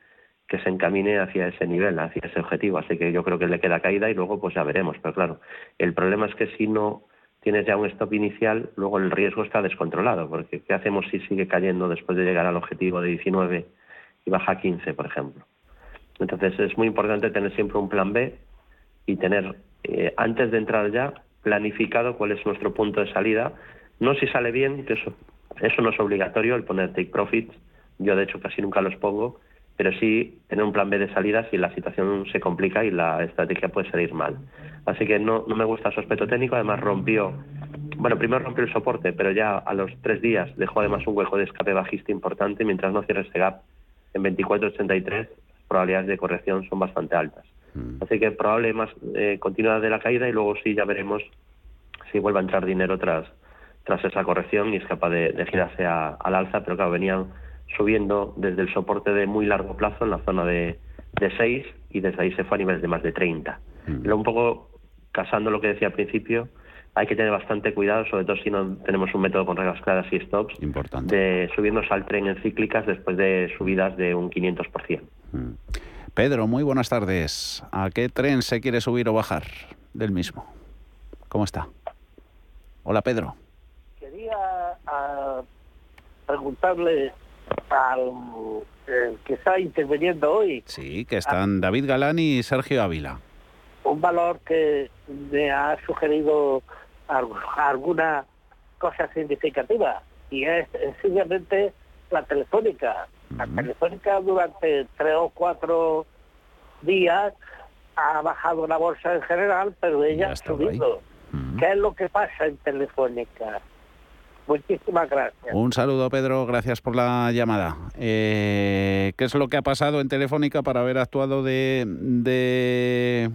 que se encamine hacia ese nivel, hacia ese objetivo. Así que yo creo que le queda caída y luego pues ya veremos. Pero claro, el problema es que si no tienes ya un stop inicial, luego el riesgo está descontrolado, porque ¿qué hacemos si sigue cayendo después de llegar al objetivo de 19 y baja a 15, por ejemplo? Entonces es muy importante tener siempre un plan B y tener, eh, antes de entrar ya, planificado cuál es nuestro punto de salida. No si sale bien, que eso, eso no es obligatorio, el poner take profits, yo de hecho casi nunca los pongo, pero sí tener un plan B de salida si la situación se complica y la estrategia puede salir mal. Así que no, no me gusta su aspecto técnico, además rompió, bueno, primero rompió el soporte, pero ya a los tres días dejó además un hueco de escape bajista importante, mientras no cierre ese gap en 24.83, las probabilidades de corrección son bastante altas. Mm. Así que probable más eh, continuidad de la caída y luego sí ya veremos si vuelve a entrar dinero tras, tras esa corrección y es capaz de, de girarse al alza, pero claro, venían subiendo desde el soporte de muy largo plazo en la zona de, de 6 y desde ahí se fue a niveles de más de 30. Mm. un poco casando lo que decía al principio, hay que tener bastante cuidado, sobre todo si no tenemos un método con reglas claras y stops, Importante. de subirnos al tren en cíclicas después de subidas de un 500%. Mm. Pedro, muy buenas tardes. ¿A qué tren se quiere subir o bajar del mismo? ¿Cómo está? Hola, Pedro. Quería ah, preguntarle al que está interviniendo hoy. Sí, que están David Galán y Sergio Ávila. Un valor que me ha sugerido alguna cosa significativa y es sencillamente la telefónica. La telefónica durante tres o cuatro días ha bajado la bolsa en general, pero ella ha subido. ¿Qué es lo que pasa en telefónica? Muchísimas gracias. Un saludo, Pedro. Gracias por la llamada. Eh, ¿Qué es lo que ha pasado en Telefónica para haber actuado de, de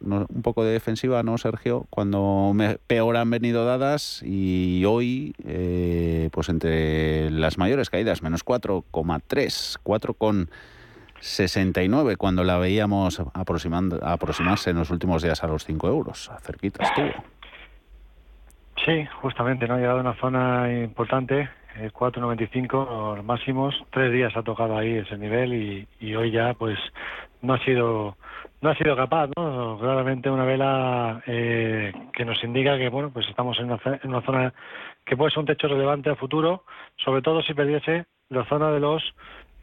un poco de defensiva, ¿no, Sergio? Cuando peor han venido dadas y hoy, eh, pues entre las mayores caídas, menos 4,3, 4,69, cuando la veíamos aproximando, aproximarse en los últimos días a los 5 euros. Cerquita estuvo. Sí, justamente, ¿no? Ha llegado a una zona importante, 4.95 los máximos, tres días ha tocado ahí ese nivel y, y, hoy ya pues no ha sido no ha sido capaz, ¿no? Claramente una vela eh, que nos indica que bueno pues estamos en una, en una zona que puede ser un techo relevante a futuro, sobre todo si perdiese la zona de los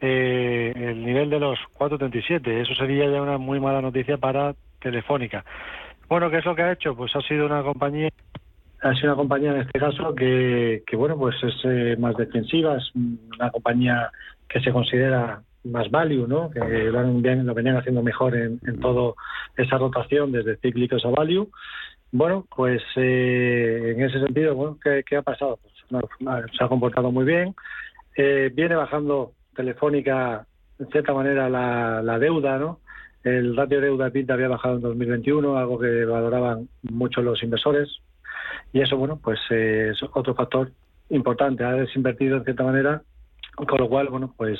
eh, el nivel de los 4.37, eso sería ya una muy mala noticia para Telefónica. Bueno, ¿qué es lo que ha hecho? Pues ha sido una compañía ha sido una compañía en este caso que, bueno pues es eh, más defensiva, es una compañía que se considera más value, ¿no? que lo, han, lo venían haciendo mejor en, en toda esa rotación desde cíclicos a value. Bueno, pues eh, en ese sentido, bueno, ¿qué, ha pasado? Pues, se ha comportado muy bien. Eh, viene bajando Telefónica, en cierta manera, la, la deuda, ¿no? El ratio de deuda PIB había bajado en 2021, algo que valoraban mucho los inversores, y eso, bueno, pues eh, es otro factor importante. Ha desinvertido en cierta manera, con lo cual, bueno, pues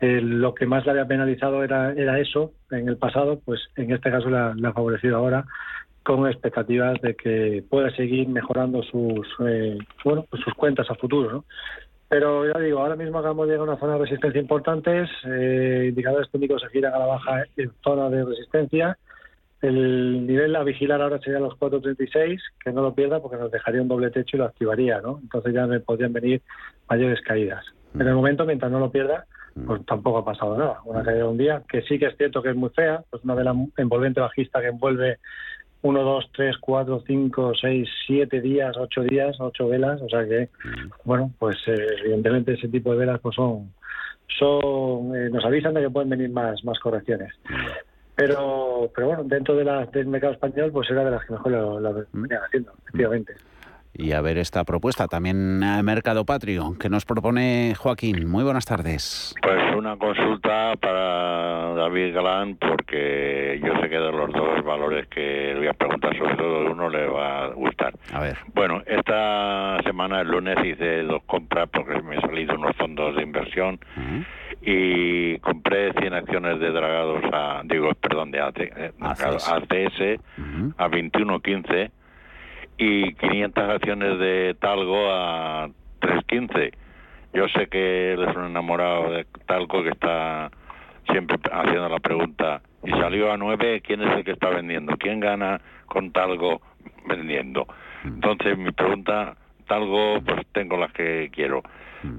eh, lo que más le había penalizado era, era eso en el pasado, pues en este caso le ha, favorecido ahora con expectativas de que pueda seguir mejorando sus eh, bueno pues sus cuentas a futuro, ¿no? Pero ya digo, ahora mismo acabamos de llegar a una zona de resistencia importantes, indicadores técnicos se giran a la baja en zona de resistencia el nivel a vigilar ahora sería los 4.36, que no lo pierda porque nos dejaría un doble techo y lo activaría, ¿no? Entonces ya me podrían venir mayores caídas. En el momento, mientras no lo pierda, pues tampoco ha pasado nada. Una caída de un día, que sí que es cierto que es muy fea, pues una vela envolvente bajista que envuelve 1, 2, 3, 4, 5, 6, 7 días, 8 días, 8 velas, o sea que, bueno, pues eh, evidentemente ese tipo de velas pues son, son eh, nos avisan de que pueden venir más, más correcciones. Pero, pero bueno, dentro de la, del mercado español, pues era de las que mejor lo, lo venían haciendo, efectivamente. y a ver esta propuesta. También a Mercado Patrio, que nos propone Joaquín. Muy buenas tardes. Pues una consulta para David Galán, porque yo sé que de los dos valores que le voy a preguntar, sobre todo uno le va a gustar. A ver. Bueno, esta semana, el lunes, hice dos compras porque me han salido unos fondos de inversión y compré 100 acciones de Dragados a, digo, perdón, de AT, eh, ACS. ACS a 21.15 y 500 acciones de Talgo a 3.15. Yo sé que él es un enamorado de Talgo que está siempre haciendo la pregunta, y salió a 9, ¿quién es el que está vendiendo? ¿Quién gana con Talgo vendiendo? Entonces mi pregunta, Talgo, pues tengo las que quiero.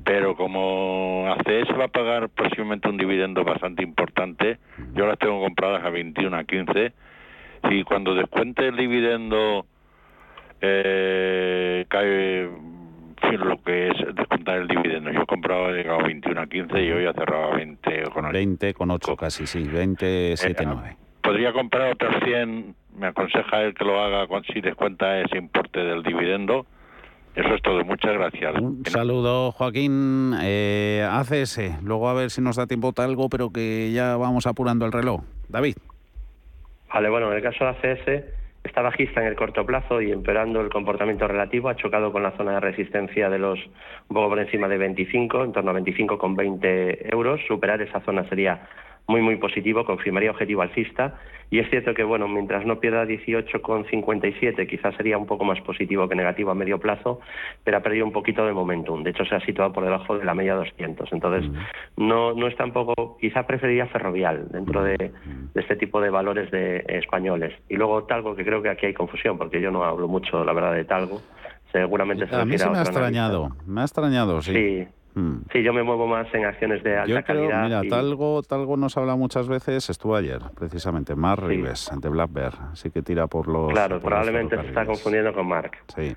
Pero como ACS va a pagar próximamente un dividendo bastante importante, yo las tengo compradas a 21 a 15. Si cuando descuente el dividendo eh, cae lo que es descontar el dividendo. Yo he comprado, he llegado a 21 a 15 y hoy ha cerrado a 20 con 8. 20 con 8 casi, sí. 20, 7, 9. Podría comprar otros 100, me aconseja él que lo haga si descuenta ese importe del dividendo. Eso es todo, muchas gracias. Un saludo, Joaquín. Eh, ACS, luego a ver si nos da tiempo algo, pero que ya vamos apurando el reloj. David. Vale, bueno, en el caso de ACS está bajista en el corto plazo y empeorando el comportamiento relativo. Ha chocado con la zona de resistencia de los un poco por encima de 25, en torno a 25,20 euros. Superar esa zona sería muy, muy positivo, confirmaría objetivo alcista. Y es cierto que, bueno, mientras no pierda 18,57, quizás sería un poco más positivo que negativo a medio plazo, pero ha perdido un poquito de momentum. De hecho, se ha situado por debajo de la media 200. Entonces, no, no es tampoco, quizá preferiría ferrovial dentro de, de este tipo de valores de españoles. Y luego Talgo, que creo que aquí hay confusión, porque yo no hablo mucho, la verdad, de Talgo. Seguramente se A mí se me ha analista. extrañado, me ha extrañado, sí. Sí. Mm. Sí, yo me muevo más en acciones de alta Yo creo, calidad. mira, y- Talgo, Talgo nos habla muchas veces, estuvo ayer, precisamente, Mar Rives, de Black Bear, así que tira por los... Claro, por los probablemente se está confundiendo con Mark. Sí.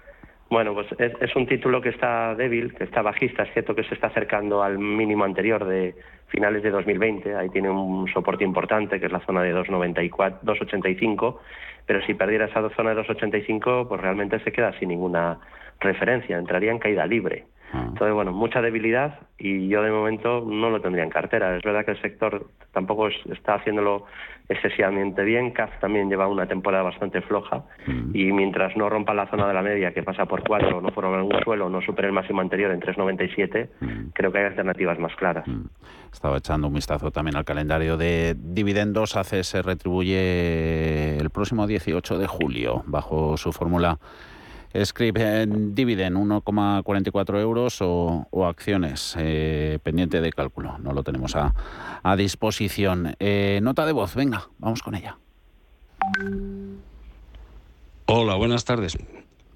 Bueno, pues es, es un título que está débil, que está bajista. Es cierto que se está acercando al mínimo anterior de finales de 2020. Ahí tiene un soporte importante, que es la zona de 2,94, 2,85. Pero si perdiera esa zona de 2,85, pues realmente se queda sin ninguna referencia. Entraría en caída libre. Entonces, bueno, mucha debilidad y yo de momento no lo tendría en cartera. Es verdad que el sector tampoco es- está haciéndolo excesivamente bien. CAF también lleva una temporada bastante floja y mientras no rompa la zona de la media que pasa por 4, no por algún suelo, no supere el máximo anterior en 3,97, creo que hay alternativas más claras. Estaba echando un vistazo también al calendario de dividendos. ACS se retribuye el próximo 18 de julio bajo su fórmula Script eh, Dividend 1,44 euros o, acciones eh, pendiente de cálculo. No lo tenemos a, a disposición. Eh, nota de voz, venga, vamos con ella. Hola, buenas tardes.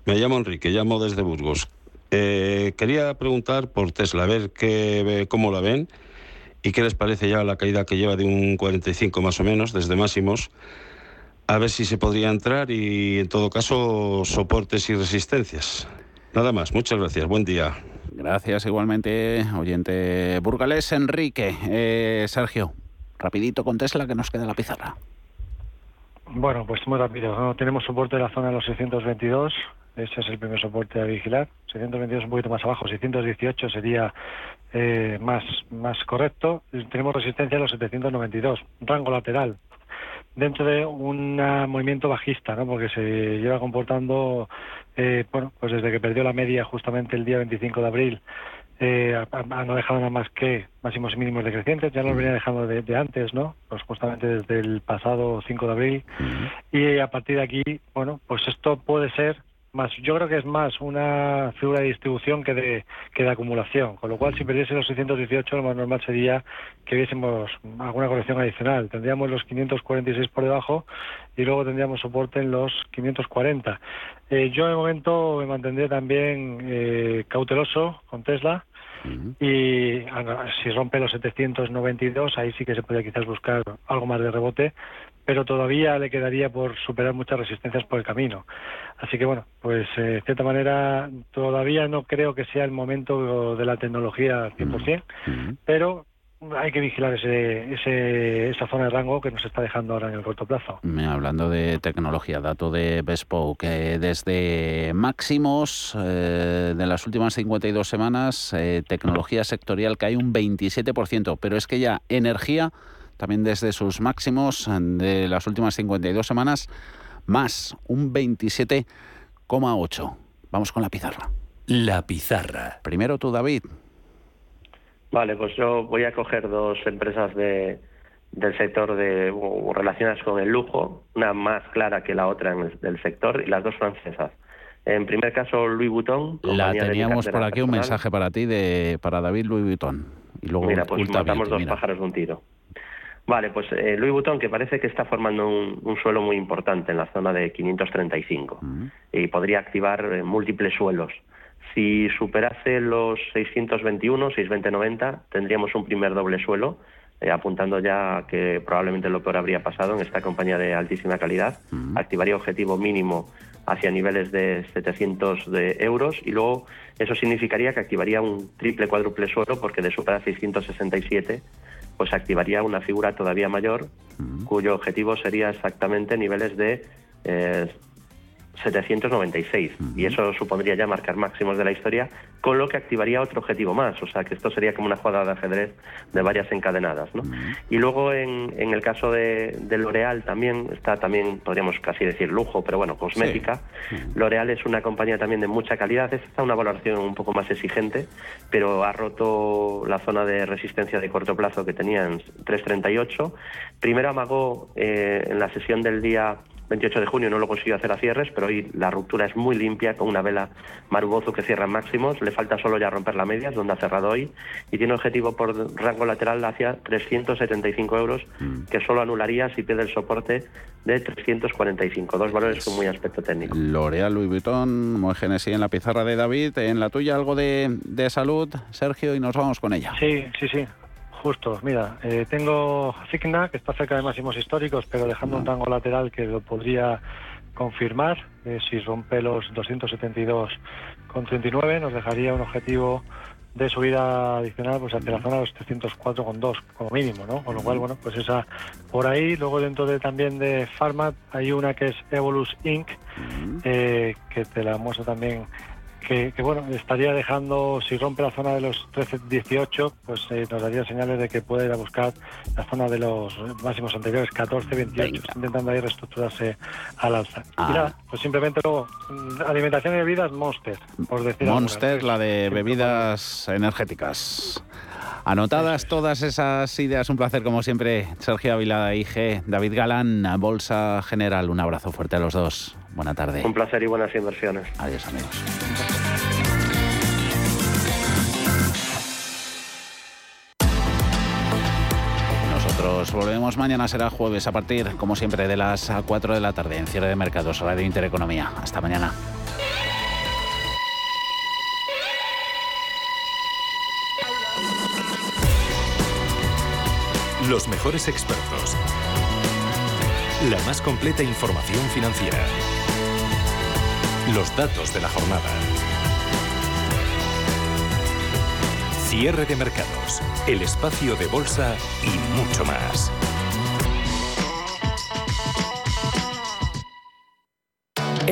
Me llamo Enrique, llamo desde Burgos. Eh, quería preguntar por Tesla, a ver qué, cómo la ven y qué les parece ya la caída que lleva de un 45 más o menos, desde máximos. A ver si se podría entrar y, en todo caso, soportes y resistencias. Nada más, muchas gracias, buen día. Gracias igualmente, oyente burgalés Enrique. Eh, Sergio, rapidito con Tesla que nos queda la pizarra. Bueno, pues muy rápido. ¿no? Tenemos soporte en la zona de los 622. Ese es el primer soporte a vigilar. 622 un poquito más abajo. 618 sería eh, más, más correcto. Y Tenemos resistencia en los 792. Rango lateral. Dentro de un ah, movimiento bajista, ¿no? Porque se lleva comportando, eh, bueno, pues desde que perdió la media justamente el día 25 de abril, eh, ha- ha- no dejado nada más que máximos y mínimos decrecientes, ya lo venía dejando de, de antes, ¿no? Pues justamente desde el pasado 5 de abril. Y a partir de aquí, bueno, pues esto puede ser más, yo creo que es más una figura de distribución que de, que de acumulación, con lo cual si perdiese los 618 lo más normal sería que viésemos alguna corrección adicional. Tendríamos los 546 por debajo y luego tendríamos soporte en los 540. Eh, yo de momento me mantendré también eh, cauteloso con Tesla y si rompe los 792 ahí sí que se puede quizás buscar algo más de rebote pero todavía le quedaría por superar muchas resistencias por el camino así que bueno pues eh, de cierta manera todavía no creo que sea el momento de la tecnología al 100% pero hay que vigilar ese, ese, esa zona de rango que nos está dejando ahora en el corto plazo. Hablando de tecnología, dato de Bespoke, que desde máximos eh, de las últimas 52 semanas, eh, tecnología sectorial cae un 27%, pero es que ya energía, también desde sus máximos de las últimas 52 semanas, más un 27,8%. Vamos con la pizarra. La pizarra. Primero tú, David. Vale, pues yo voy a coger dos empresas de, del sector de relacionadas con el lujo, una más clara que la otra en el, del sector y las dos francesas. En primer caso, Louis Vuitton. La teníamos por aquí un mensaje para ti de para David Louis Vuitton. Y luego mira, pues matamos dos pájaros de un tiro. Vale, pues eh, Louis Vuitton que parece que está formando un, suelo muy importante en la zona de 535 y podría activar eh, múltiples suelos. Si superase los 621, 620-90, tendríamos un primer doble suelo, eh, apuntando ya que probablemente lo peor habría pasado en esta compañía de altísima calidad. Activaría objetivo mínimo hacia niveles de 700 de euros y luego eso significaría que activaría un triple cuádruple suelo porque de superar 667 pues activaría una figura todavía mayor cuyo objetivo sería exactamente niveles de eh, 796 y eso supondría ya marcar máximos de la historia, con lo que activaría otro objetivo más, o sea que esto sería como una jugada de ajedrez de varias encadenadas. ¿no? Y luego en, en, el caso de, de L'Oreal también está también, podríamos casi decir lujo, pero bueno, cosmética. L'Oreal es una compañía también de mucha calidad, está una valoración un poco más exigente, pero ha roto la zona de resistencia de corto plazo que tenía en 338. Primero amagó eh, en la sesión del día 28 de junio no lo consiguió hacer a cierres, pero hoy la ruptura es muy limpia con una vela Marubozo que cierra en máximos. Le falta solo ya romper la media, donde ha cerrado hoy, y tiene objetivo por rango lateral hacia 375 euros, mm. que solo anularía si pierde el soporte de 345. Dos valores con muy aspecto técnico. L'Oreal, Louis Vuitton, Moegenes y en la pizarra de David. En la tuya algo de, de salud, Sergio, y nos vamos con ella. Sí, sí, sí. Justo, mira, eh, tengo Cigna, que está cerca de máximos históricos, pero dejando un rango lateral que lo podría confirmar. Eh, si rompe los 272,39, nos dejaría un objetivo de subida adicional pues hacia la zona de los 304,2 como mínimo, ¿no? Con lo cual, bueno, pues esa por ahí. Luego dentro de también de Pharma hay una que es Evolus Inc., eh, que te la muestro también que, bueno, estaría dejando, si rompe la zona de los 13-18, pues eh, nos daría señales de que puede ir a buscar la zona de los máximos anteriores, 14-28, intentando ahí reestructurarse al alza. Ah. pues simplemente luego, mm, alimentación y bebidas, Monster, por decir Monster, la de bebidas energéticas. Anotadas todas esas ideas, un placer como siempre. Sergio Ávila, IG, David Galán, Bolsa General. Un abrazo fuerte a los dos. Buena tarde. Un placer y buenas inversiones. Adiós, amigos. Nosotros volvemos mañana, será jueves, a partir, como siempre, de las 4 de la tarde, en cierre de mercados, Radio Intereconomía. Hasta mañana. Los mejores expertos. La más completa información financiera. Los datos de la jornada. Cierre de mercados. El espacio de bolsa y mucho más.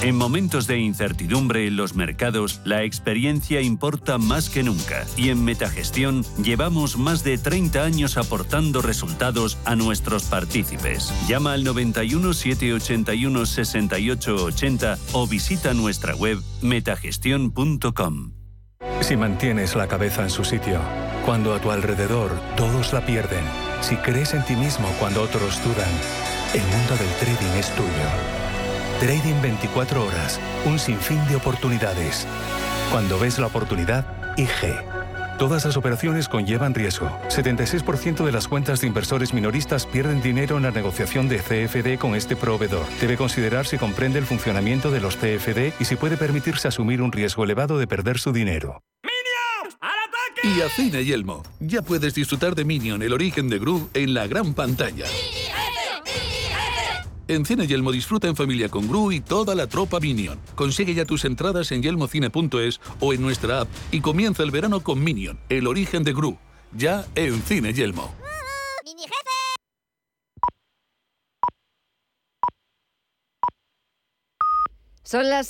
En momentos de incertidumbre en los mercados, la experiencia importa más que nunca y en Metagestión llevamos más de 30 años aportando resultados a nuestros partícipes. Llama al 91 781 6880 o visita nuestra web metagestión.com. Si mantienes la cabeza en su sitio, cuando a tu alrededor todos la pierden, si crees en ti mismo cuando otros dudan, el mundo del trading es tuyo. Trading 24 horas, un sinfín de oportunidades. Cuando ves la oportunidad, IG. Todas las operaciones conllevan riesgo. 76% de las cuentas de inversores minoristas pierden dinero en la negociación de CFD con este proveedor. Debe considerar si comprende el funcionamiento de los CFD y si puede permitirse asumir un riesgo elevado de perder su dinero. Y a Cine Yelmo, ya puedes disfrutar de Minion, el origen de Gru, en la gran pantalla. En Cine Yelmo disfruta en familia con Gru y toda la tropa Minion. Consigue ya tus entradas en yelmocine.es o en nuestra app y comienza el verano con Minion, el origen de Gru. Ya en Cine Yelmo. Son las